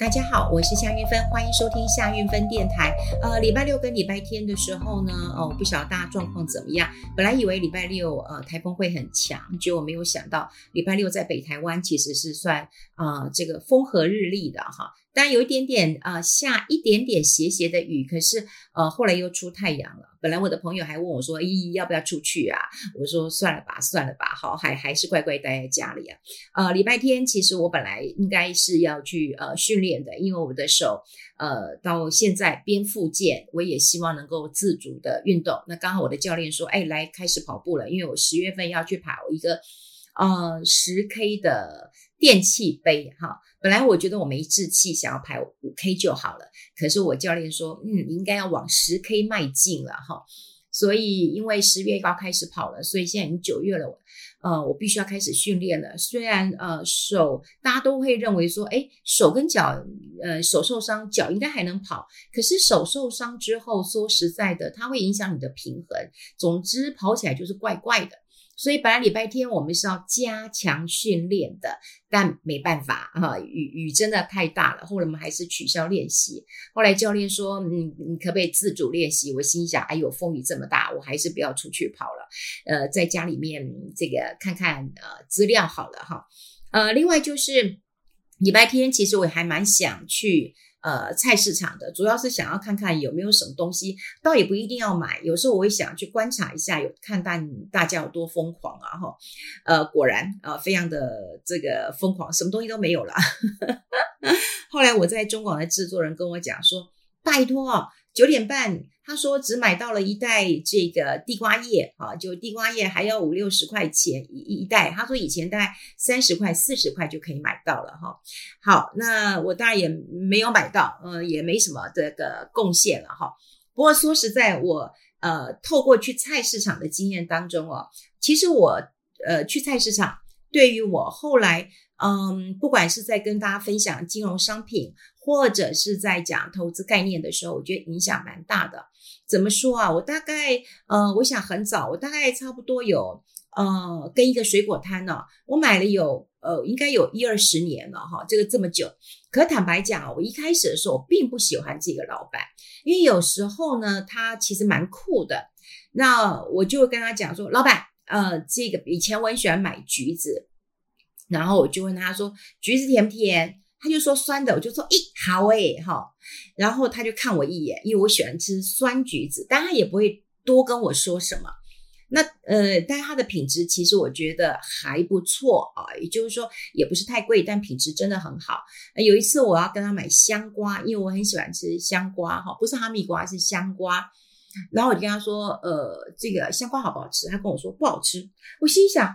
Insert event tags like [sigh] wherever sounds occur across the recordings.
大家好，我是夏运芬，欢迎收听夏运芬电台。呃，礼拜六跟礼拜天的时候呢，哦，不晓得大家状况怎么样。本来以为礼拜六呃台风会很强，结果没有想到礼拜六在北台湾其实是算啊、呃、这个风和日丽的哈。但有一点点啊、下一点点斜斜的雨，可是呃，后来又出太阳了。本来我的朋友还问我说：“咦，要不要出去啊？”我说：“算了吧，算了吧，好，还还是乖乖待在家里啊。”呃，礼拜天其实我本来应该是要去呃训练的，因为我的手呃到现在边复健，我也希望能够自主的运动。那刚好我的教练说：“哎，来开始跑步了，因为我十月份要去跑一个呃十 K 的电气杯哈。”本来我觉得我没志气，想要跑五 K 就好了。可是我教练说，嗯，应该要往十 K 迈进了哈。所以因为十月要开始跑了，所以现在已经九月了，呃，我必须要开始训练了。虽然呃手大家都会认为说，诶，手跟脚，呃，手受伤，脚应该还能跑。可是手受伤之后，说实在的，它会影响你的平衡。总之跑起来就是怪怪的。所以本来礼拜天我们是要加强训练的，但没办法哈，雨雨真的太大了。后来我们还是取消练习。后来教练说：“嗯，你可不可以自主练习？”我心想：“哎呦，风雨这么大，我还是不要出去跑了。呃，在家里面这个看看呃资料好了哈。呃，另外就是礼拜天，其实我还蛮想去。呃，菜市场的主要是想要看看有没有什么东西，倒也不一定要买。有时候我会想去观察一下，有看大大家有多疯狂啊！哈，呃，果然啊，呃，非常的这个疯狂，什么东西都没有了。[laughs] 后来我在中广的制作人跟我讲说，拜托。九点半，他说只买到了一袋这个地瓜叶啊，就地瓜叶还要五六十块钱一一袋。他说以前大概三十块、四十块就可以买到了哈。好，那我当然也没有买到，呃，也没什么这个贡献了哈。不过说实在，我呃透过去菜市场的经验当中哦，其实我呃去菜市场，对于我后来嗯，不管是在跟大家分享金融商品。或者是在讲投资概念的时候，我觉得影响蛮大的。怎么说啊？我大概呃，我想很早，我大概差不多有呃，跟一个水果摊呢、我买了有呃，应该有一二十年了哈，这个这么久。可坦白讲，我一开始的时候我并不喜欢这个老板，因为有时候呢，他其实蛮酷的。那我就跟他讲说，老板，呃，这个以前我很喜欢买橘子，然后我就问他说，橘子甜不甜？他就说酸的，我就说，咦，好诶，哈，然后他就看我一眼，因为我喜欢吃酸橘子，但他也不会多跟我说什么。那呃，但它的品质其实我觉得还不错啊，也就是说也不是太贵，但品质真的很好。有一次我要跟他买香瓜，因为我很喜欢吃香瓜，哈，不是哈密瓜，是香瓜。然后我就跟他说，呃，这个香瓜好不好吃？他跟我说不好吃。我心想。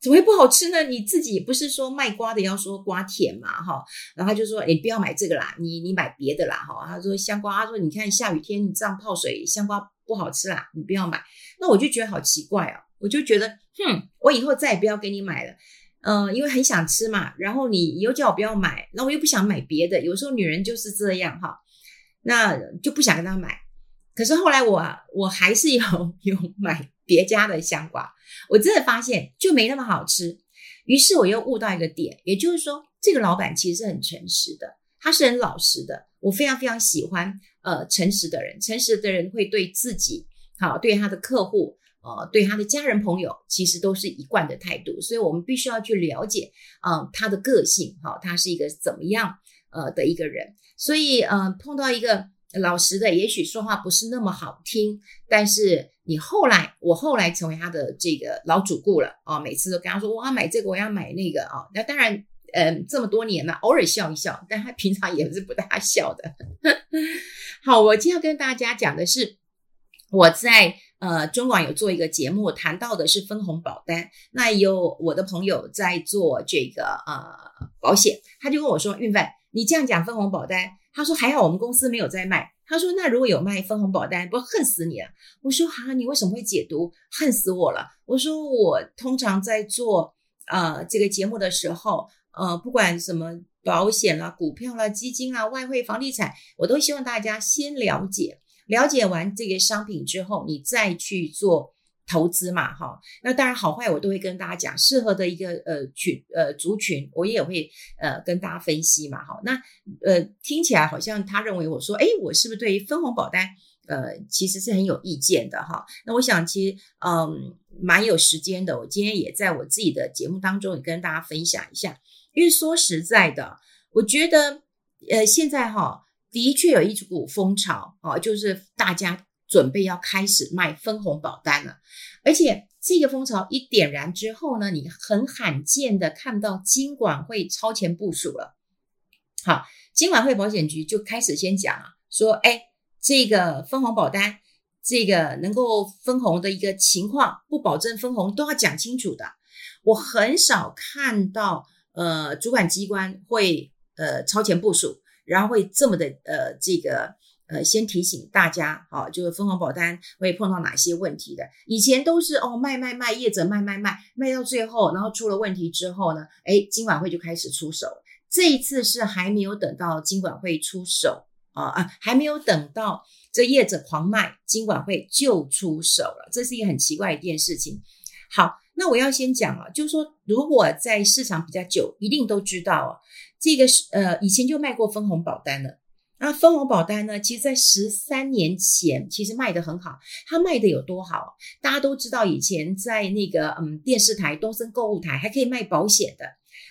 怎么会不好吃呢？你自己不是说卖瓜的要说瓜甜嘛，哈，然后他就说，诶，不要买这个啦，你你买别的啦，哈。他说香瓜，他说你看下雨天你这样泡水，香瓜不好吃啦，你不要买。那我就觉得好奇怪哦，我就觉得，哼，我以后再也不要给你买了，嗯、因为很想吃嘛。然后你又叫我不要买，那我又不想买别的。有时候女人就是这样哈，那就不想跟他买。可是后来我我还是有 [laughs] 有买。别家的香瓜，我真的发现就没那么好吃。于是我又悟到一个点，也就是说，这个老板其实是很诚实的，他是很老实的。我非常非常喜欢呃诚实的人，诚实的人会对自己好，对他的客户呃，对他的家人朋友，其实都是一贯的态度。所以我们必须要去了解啊、他的个性，好，他是一个怎么样呃的一个人。所以呃碰到一个。老实的，也许说话不是那么好听，但是你后来，我后来成为他的这个老主顾了啊，每次都跟他说我要买这个，我要买那个啊。那当然，嗯，这么多年了，偶尔笑一笑，但他平常也是不大笑的。[laughs] 好，我今天要跟大家讲的是，我在呃中广有做一个节目，谈到的是分红保单。那有我的朋友在做这个呃保险，他就跟我说：“韵芬，你这样讲分红保单。”他说：“还好我们公司没有在卖。”他说：“那如果有卖分红保单，不恨死你了。”我说：“哈，你为什么会解读恨死我了？”我说：“我通常在做呃这个节目的时候，呃，不管什么保险啦、股票啦、基金啊、外汇、房地产，我都希望大家先了解，了解完这个商品之后，你再去做投资嘛，哈，那当然好坏我都会跟大家讲，适合的一个呃群呃族群，我也会呃跟大家分析嘛，哈，那呃听起来好像他认为我说，诶，我是不是对于分红保单呃其实是很有意见的哈？那我想其实嗯蛮有时间的，我今天也在我自己的节目当中也跟大家分享一下，因为说实在的，我觉得呃现在哈的确有一股风潮啊，就是大家。准备要开始卖分红保单了，而且这个风潮一点燃之后呢，你很罕见的看到金管会超前部署了。好，金管会保险局就开始先讲啊，说，哎，这个分红保单，这个能够分红的一个情况，不保证分红都要讲清楚的。我很少看到，呃，主管机关会呃超前部署，然后会这么的呃这个。呃，先提醒大家，好、哦，就是分红保单会碰到哪些问题的。以前都是哦，卖卖卖，业者卖卖卖，卖到最后，然后出了问题之后呢，诶，金管会就开始出手。这一次是还没有等到金管会出手啊啊，还没有等到这业者狂卖，金管会就出手了。这是一个很奇怪一件事情。好，那我要先讲啊，就是说，如果在市场比较久，一定都知道啊，这个是呃，以前就卖过分红保单了。那分红保单呢？其实，在十三年前，其实卖得很好。它卖得有多好？大家都知道，以前在那个嗯电视台东森购物台还可以卖保险的。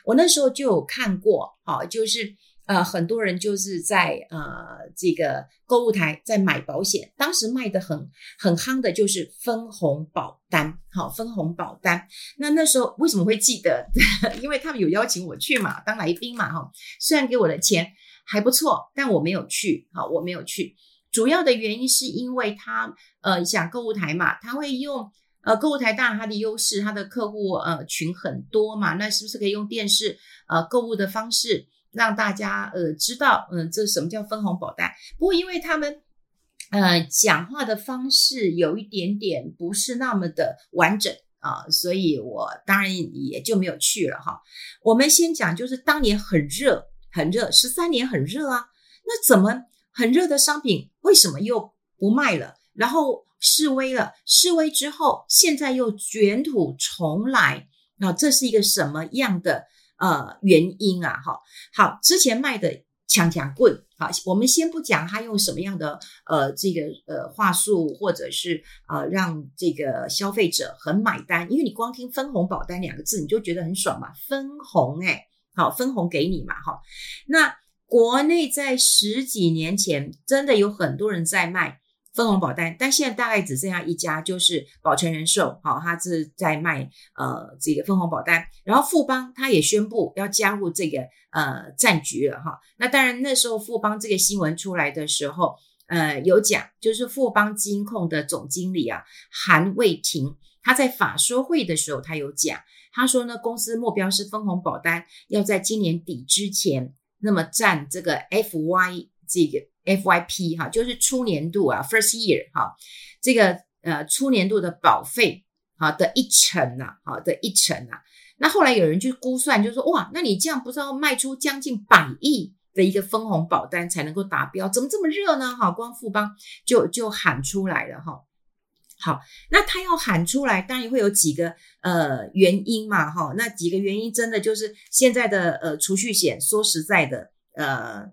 我那时候就有看过，好，就是呃很多人就是在呃这个购物台在买保险。当时卖得很很夯的就是分红保单，好，分红保单。那那时候为什么会记得？[laughs] 因为他们有邀请我去嘛，当来宾嘛，哈，虽然给我的钱。还不错，但我没有去，好，我没有去。主要的原因是因为他，呃，想购物台嘛，他会用，呃，购物台当然它的优势，他的客户呃群很多嘛，那是不是可以用电视呃购物的方式让大家呃知道，嗯、呃，这什么叫分红保单？不过因为他们呃讲话的方式有一点点不是那么的完整啊、所以我当然也就没有去了哈。我们先讲，就是当年很热。很热，十三年很热啊，那怎么很热的商品为什么又不卖了？然后示威了，示威之后现在又卷土重来，那这是一个什么样的呃原因啊？哈，好，之前卖的抢抢棍，好，我们先不讲他用什么样的呃这个呃话术，或者是呃让这个消费者很买单，因为你光听分红保单两个字，你就觉得很爽嘛，分红诶好，分红给你嘛，哈。那国内在十几年前真的有很多人在卖分红保单，但现在大概只剩下一家，就是保诚人寿，好，他是在卖呃这个分红保单。然后富邦他也宣布要加入这个呃战局了，哈。那当然那时候富邦这个新闻出来的时候，呃有讲，就是富邦金控的总经理啊韩魏廷，他在法说会的时候他有讲。他说呢，公司目标是分红保单要在今年底之前，那么占这个 FY 这个 FYP 哈，就是初年度啊，first year 哈，这个呃初年度的保费哈的一成呐，好的一成呐。那后来有人去估算，就说哇，那你这样不是要卖出将近百亿的一个分红保单才能够达标？怎么这么热呢？哈，光富邦就就喊出来了哈。好，那他要喊出来，当然会有几个呃原因嘛，哈，那几个原因真的就是现在的呃储蓄险，说实在的，呃，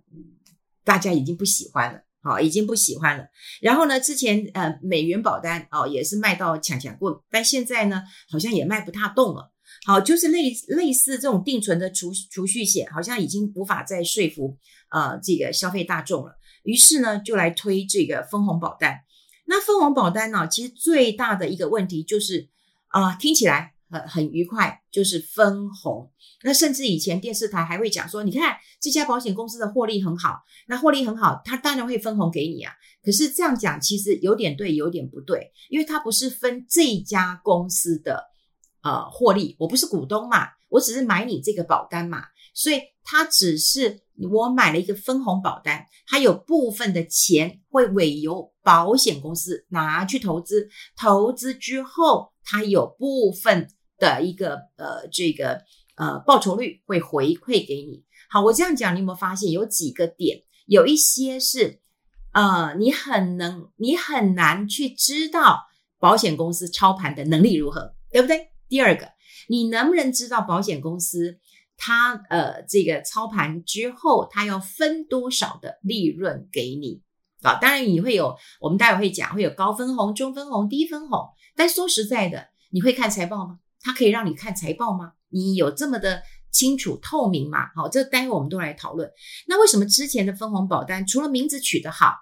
大家已经不喜欢了，好，已经不喜欢了。然后呢，之前呃美元保单哦也是卖到抢抢棍，但现在呢好像也卖不大动了。好，就是类类似这种定存的储储蓄险，好像已经无法再说服呃这个消费大众了。于是呢，就来推这个分红保单。那分红保单呢，其实最大的一个问题就是，啊、呃，听起来很很愉快，就是分红。那甚至以前电视台还会讲说，你看这家保险公司的获利很好，那获利很好，它当然会分红给你啊。可是这样讲其实有点对，有点不对，因为它不是分这家公司的呃获利，我不是股东嘛，我只是买你这个保单嘛，所以它只是。我买了一个分红保单，它有部分的钱会委由保险公司拿去投资，投资之后，它有部分的一个呃这个呃报酬率会回馈给你。好，我这样讲，你有没有发现有几个点？有一些是呃你很能你很难去知道保险公司操盘的能力如何，对不对？第二个，你能不能知道保险公司它呃这个操盘之后，它要分多少的利润给你好？当然你会有，我们待会会讲会有高分红、中分红、低分红。但说实在的，你会看财报吗？它可以让你看财报吗？你有这么的清楚透明吗？好，这待会我们都来讨论。那为什么之前的分红保单除了名字取得好，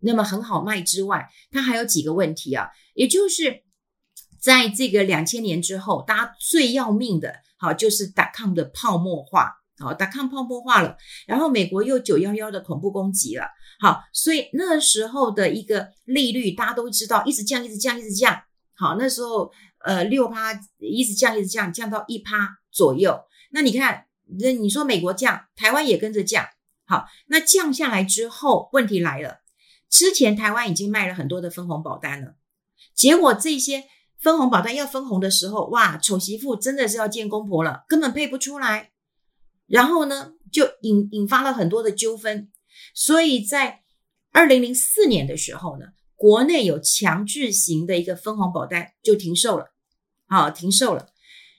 那么很好卖之外，它还有几个问题啊？也就是。在这个两千年之后，大家最要命的，好就是 .com 的泡沫化，好打抗泡沫化了，然后美国又九幺幺的恐怖攻击了，好，所以那时候的一个利率大家都知道，一直降，一直降，一直降，好，那时候呃六趴一直降，一直降，降到一趴左右。那你看，那你说美国降，台湾也跟着降，好，那降下来之后，问题来了，之前台湾已经卖了很多的分红保单了，结果这些。分红保单要分红的时候，哇，丑媳妇真的是要见公婆了，根本配不出来。然后呢，就引引发了很多的纠纷。所以在二零零四年的时候呢，国内有强制型的一个分红保单就停售了，好，停售了。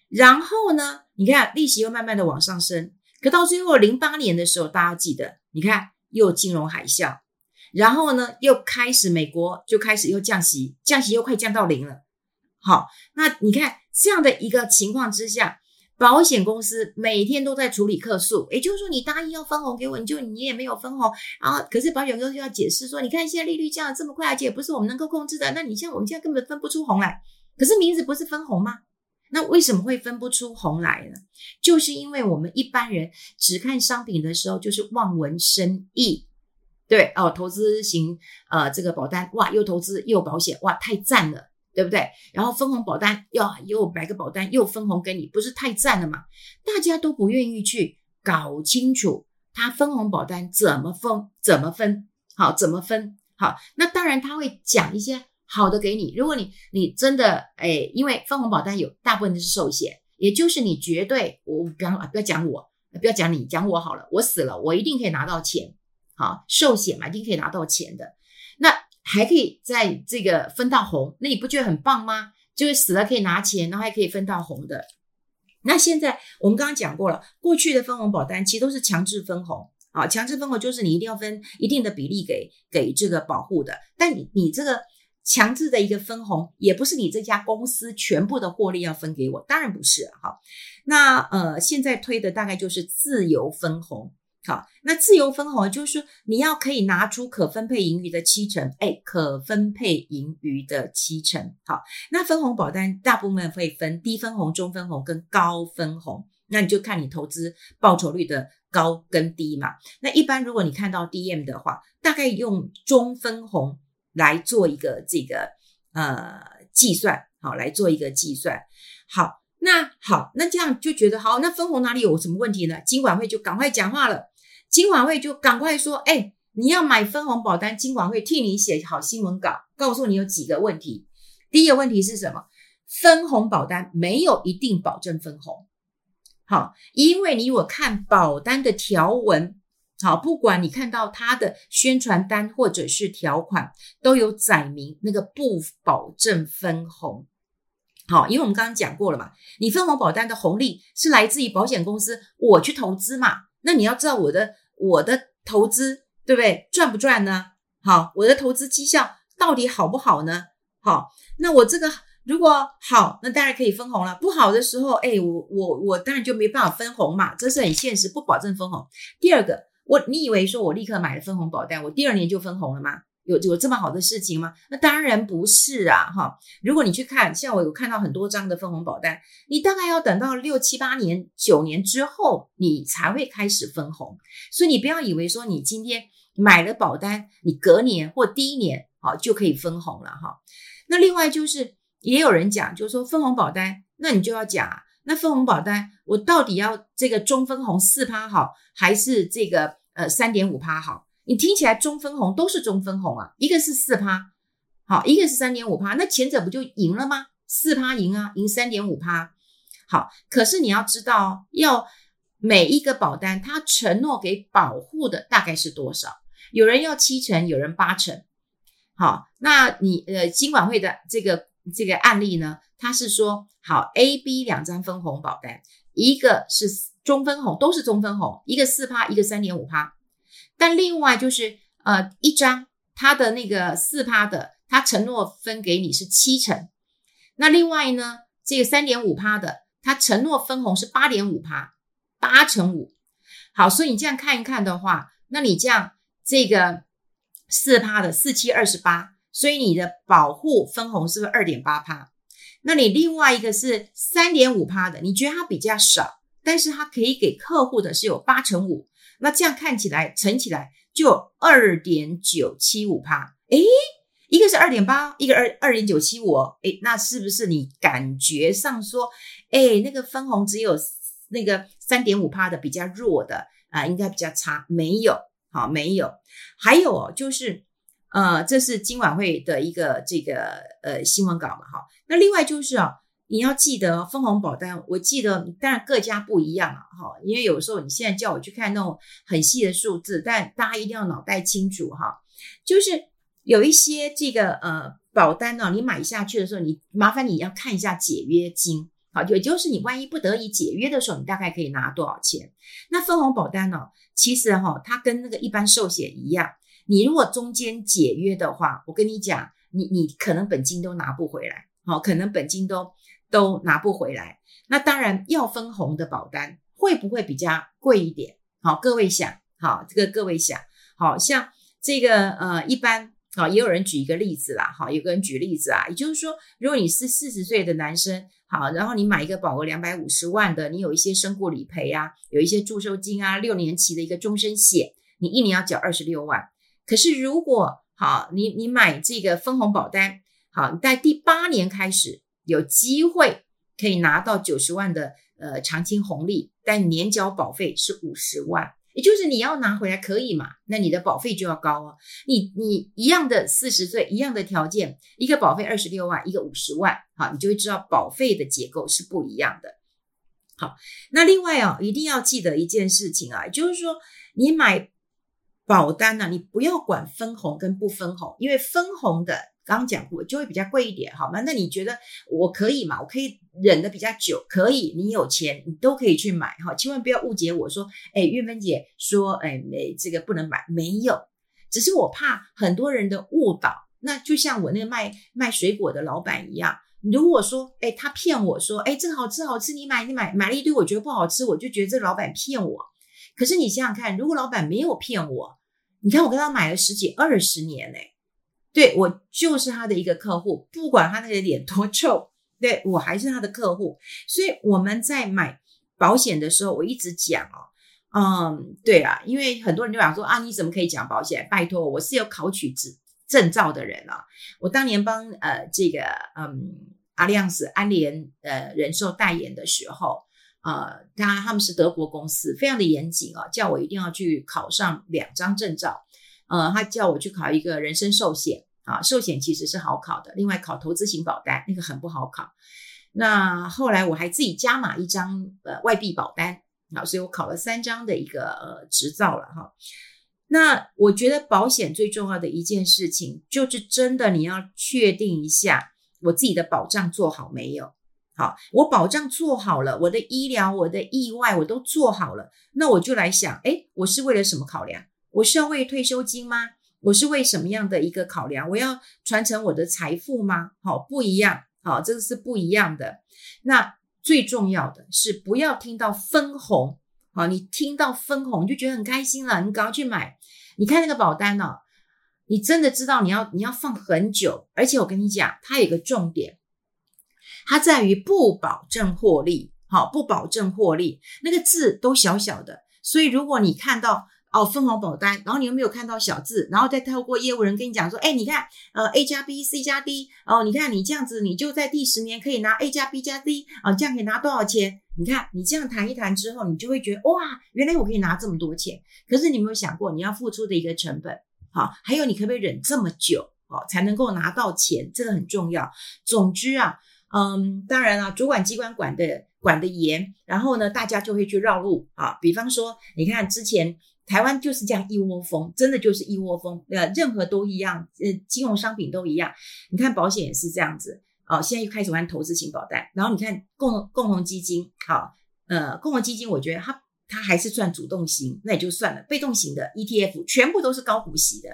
然后呢，你看利息又慢慢的往上升，可到最后零八年的时候，大家记得，你看又金融海啸，然后呢又开始美国就开始又降息，降息又快降到零了。好，那你看这样的一个情况之下，保险公司每天都在处理客诉，也就是说，你答应要分红给我，你就你也没有分红，然后可是保险公司就要解释说，你看现在利率降的这么快，而且也不是我们能够控制的，那你像我们现在根本分不出红来，可是名字不是分红吗？那为什么会分不出红来呢？就是因为我们一般人只看商品的时候，就是望文生义，对哦，投资型呃这个保单，哇，又投资又保险，哇，太赞了。对不对？然后分红保单要又买个保单又分红给你，不是太赞了吗？大家都不愿意去搞清楚他分红保单怎么分，怎么分，好，怎么分？好，那当然他会讲一些好的给你。如果你你真的诶，因为分红保单有大部分都是寿险，也就是你绝对我不要不要讲我，不要讲你，讲我好了。我死了，我一定可以拿到钱。好，寿险嘛，一定可以拿到钱的。那。还可以在这个分到红，那你不觉得很棒吗？就是死了可以拿钱，然后还可以分到红的。那现在我们刚刚讲过了，过去的分红保单其实都是强制分红啊，强制分红就是你一定要分一定的比例给给这个保护的。但你你这个强制的一个分红，也不是你这家公司全部的获利要分给我，当然不是哈。那呃，现在推的大概就是自由分红。好，那自由分红就是说你要可以拿出可分配盈余的七成，哎，可分配盈余的七成。好，那分红保单大部分会分低分红、中分红跟高分红，那你就看你投资报酬率的高跟低嘛。那一般如果你看到 DM 的话，大概用中分红来做一个这个呃计算，好，来做一个计算。好，那好，那这样就觉得好，那分红哪里有什么问题呢？金管会就赶快讲话了。金管会就赶快说：“哎，你要买分红保单，金管会替你写好新闻稿，告诉你有几个问题。第一个问题是什么？分红保单没有一定保证分红。好，因为你我看保单的条文，好，不管你看到它的宣传单或者是条款，都有载明那个不保证分红。好，因为我们刚刚讲过了嘛，你分红保单的红利是来自于保险公司，我去投资嘛。”那你要知道我的我的投资对不对？赚不赚呢？好，我的投资绩效到底好不好呢？好，那我这个如果好，那当然可以分红了。不好的时候，哎，我我我当然就没办法分红嘛，这是很现实，不保证分红。第二个，我你以为说我立刻买了分红保单，我第二年就分红了吗？有有这么好的事情吗？那当然不是啊，哈！如果你去看，像我有看到很多张的分红保单，你大概要等到六七八年、九年之后，你才会开始分红。所以你不要以为说你今天买了保单，你隔年或第一年，好就可以分红了，哈。那另外就是也有人讲，就是说分红保单，那你就要讲啊，那分红保单我到底要这个中分红四趴好，还是这个呃三点五趴好？你听起来中分红都是中分红啊，一个是四趴，好，一个是三点五趴，那前者不就赢了吗？四趴赢啊，赢三点五趴，好，可是你要知道，要每一个保单它承诺给保护的大概是多少？有人要七成，有人八成，好，那你呃金管会的这个这个案例呢，它是说好 A、B 两张分红保单，一个是中分红，都是中分红，一个四趴，一个三点五趴，但另外就是呃一张它的那个四趴的，它承诺分给你是七成，那另外呢这个三点五趴的，它承诺分红是八点五趴，八乘五，好，所以你这样看一看的话，那你这样这个四趴的四七二十八。所以你的保护分红是不是二点八趴？那你另外一个是三点五趴的，你觉得它比较少，但是它可以给客户的是有八成五，那这样看起来乘起来就二点九七五趴。诶，一个是二点八，一个二二点九七五，诶，那是不是你感觉上说，诶，那个分红只有那个三点五趴的比较弱的啊，应该比较差？没有，好，没有，还有哦，就是。呃，这是今晚会的一个这个呃新闻稿嘛，哈。那另外就是啊，你要记得分红保单，我记得当然各家不一样啊，哈。因为有时候你现在叫我去看那种很细的数字，但大家一定要脑袋清楚哈。就是有一些这个呃保单呢，你买下去的时候，你麻烦你要看一下解约金，好，也就是你万一不得已解约的时候，你大概可以拿多少钱。那分红保单呢，其实哈，它跟那个一般寿险一样。你如果中间解约的话，我跟你讲，你你可能本金都拿不回来，好，可能本金都都拿不回来。那当然要分红的保单会不会比较贵一点？好，各位想，好，这个各位想，好像这个呃，一般好，也有人举一个例子啦，好，有个人举例子啊，也就是说，如果你是四十岁的男生，好，然后你买一个保额两百五十万的，你有一些身故理赔啊，有一些祝寿金啊，六年期的一个终身险，你一年要缴二十六万。可是，如果好，你你买这个分红保单，好，你在第八年开始有机会可以拿到九十万的呃长青红利，但年缴保费是五十万，也就是你要拿回来可以嘛？那你的保费就要高哦。你你一样的四十岁，一样的条件，一个保费二十六万，一个五十万，好，你就会知道保费的结构是不一样的。好，那另外啊，一定要记得一件事情啊，就是说你买。保单呢、你不要管分红跟不分红，因为分红的刚刚讲过就会比较贵一点，好吗？那你觉得我可以嘛？我可以忍得比较久，可以，你有钱你都可以去买哈，千万不要误解我说，哎，玉芬姐说，哎，没这个不能买，没有，只是我怕很多人的误导。那就像我那个卖卖水果的老板一样，如果说，哎，他骗我说，哎，这个好吃好吃，你买你买买了一堆，我觉得不好吃，我就觉得这老板骗我。可是你想想看，如果老板没有骗我。你看，我跟他买了十几二十年嘞，对，我就是他的一个客户，不管他那个脸多臭，对，我还是他的客户。所以我们在买保险的时候，我一直讲哦，嗯，对啊，因为很多人就想说啊，你怎么可以讲保险？拜托，我是有考取执证照的人啊。我当年帮呃这个嗯阿利安斯安联呃人寿代言的时候。呃，他他们是德国公司，非常的严谨啊，叫我一定要去考上两张证照。呃，他叫我去考一个人身寿险啊，寿险其实是好考的，另外考投资型保单那个很不好考。那后来我还自己加码一张呃外币保单啊，所以我考了三张的一个呃执照了哈。那我觉得保险最重要的一件事情，就是真的你要确定一下我自己的保障做好没有。好，我保障做好了，我的医疗、我的意外我都做好了，那我就来想，诶，我是为了什么考量？我是要为退休金吗？我是为什么样的一个考量？我要传承我的财富吗？好，不一样，好，这个是不一样的。那最重要的是不要听到分红，好，你听到分红就觉得很开心了，你赶快去买。你看那个保单哦，你真的知道你要你要放很久，而且我跟你讲，它有一个重点。它在于不保证获利，好，不保证获利，那个字都小小的，所以如果你看到哦分红保单，然后你又没有看到小字，然后再透过业务人跟你讲说，哎，你看，呃，A 加 B、C 加 D，哦，你看你这样子，你就在第十年可以拿 A 加 B 加 D，啊，这样可以拿多少钱？你看你这样谈一谈之后，你就会觉得哇，原来我可以拿这么多钱。可是你有没有想过你要付出的一个成本？好，还有你可不可以忍这么久，哦，才能够拿到钱？这个很重要。总之啊。嗯，当然了，主管机关管的管的严，然后呢，大家就会去绕路啊。比方说，你看之前台湾就是这样一窝蜂，真的就是一窝蜂，呃，任何都一样，呃，金融商品都一样。你看保险也是这样子，哦，现在又开始玩投资型保单，然后你看共共同基金，好，呃，共同基金我觉得它它还是算主动型，那也就算了，被动型的 ETF 全部都是高股息的。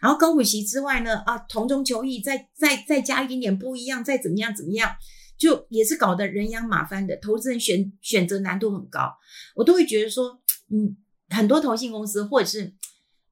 然后高股息之外呢，啊，同中求异，再再再加一点点不一样，再怎么样怎么样，就也是搞得人仰马翻的，投资人选选择难度很高，我都会觉得说，嗯，很多投信公司或者是，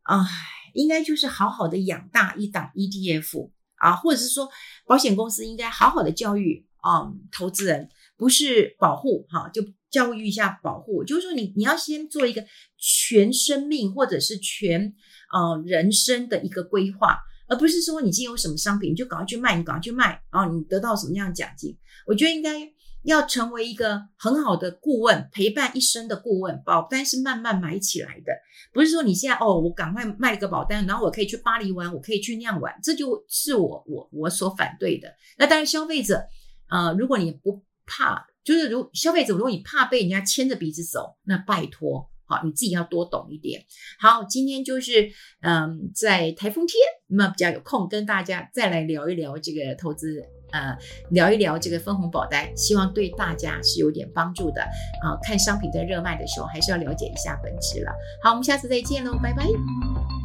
啊，应该就是好好的养大一档 ETF 啊，或者是说保险公司应该好好的教育啊，投资人不是保护哈、就教育一下保护，就是说你你要先做一个全生命或者是全。呃，人生的一个规划，而不是说你今天有什么商品，你就赶快去卖，你赶快去卖，然后你得到什么样的奖金？我觉得应该要成为一个很好的顾问，陪伴一生的顾问。保单是慢慢买起来的，不是说你现在哦，我赶快卖一个保单，然后我可以去巴黎玩，我可以去那样玩，这就是我我我所反对的。那当然，消费者，呃，如果你不怕，就是如消费者，如果你怕被人家牵着鼻子走，那拜托。好，你自己要多懂一点。好，今天就是嗯，在台风天，那么比较有空跟大家再来聊一聊这个投资，呃，聊一聊这个分红保单，希望对大家是有点帮助的。啊，看商品在热卖的时候，还是要了解一下本质了。好，我们下次再见喽，拜拜。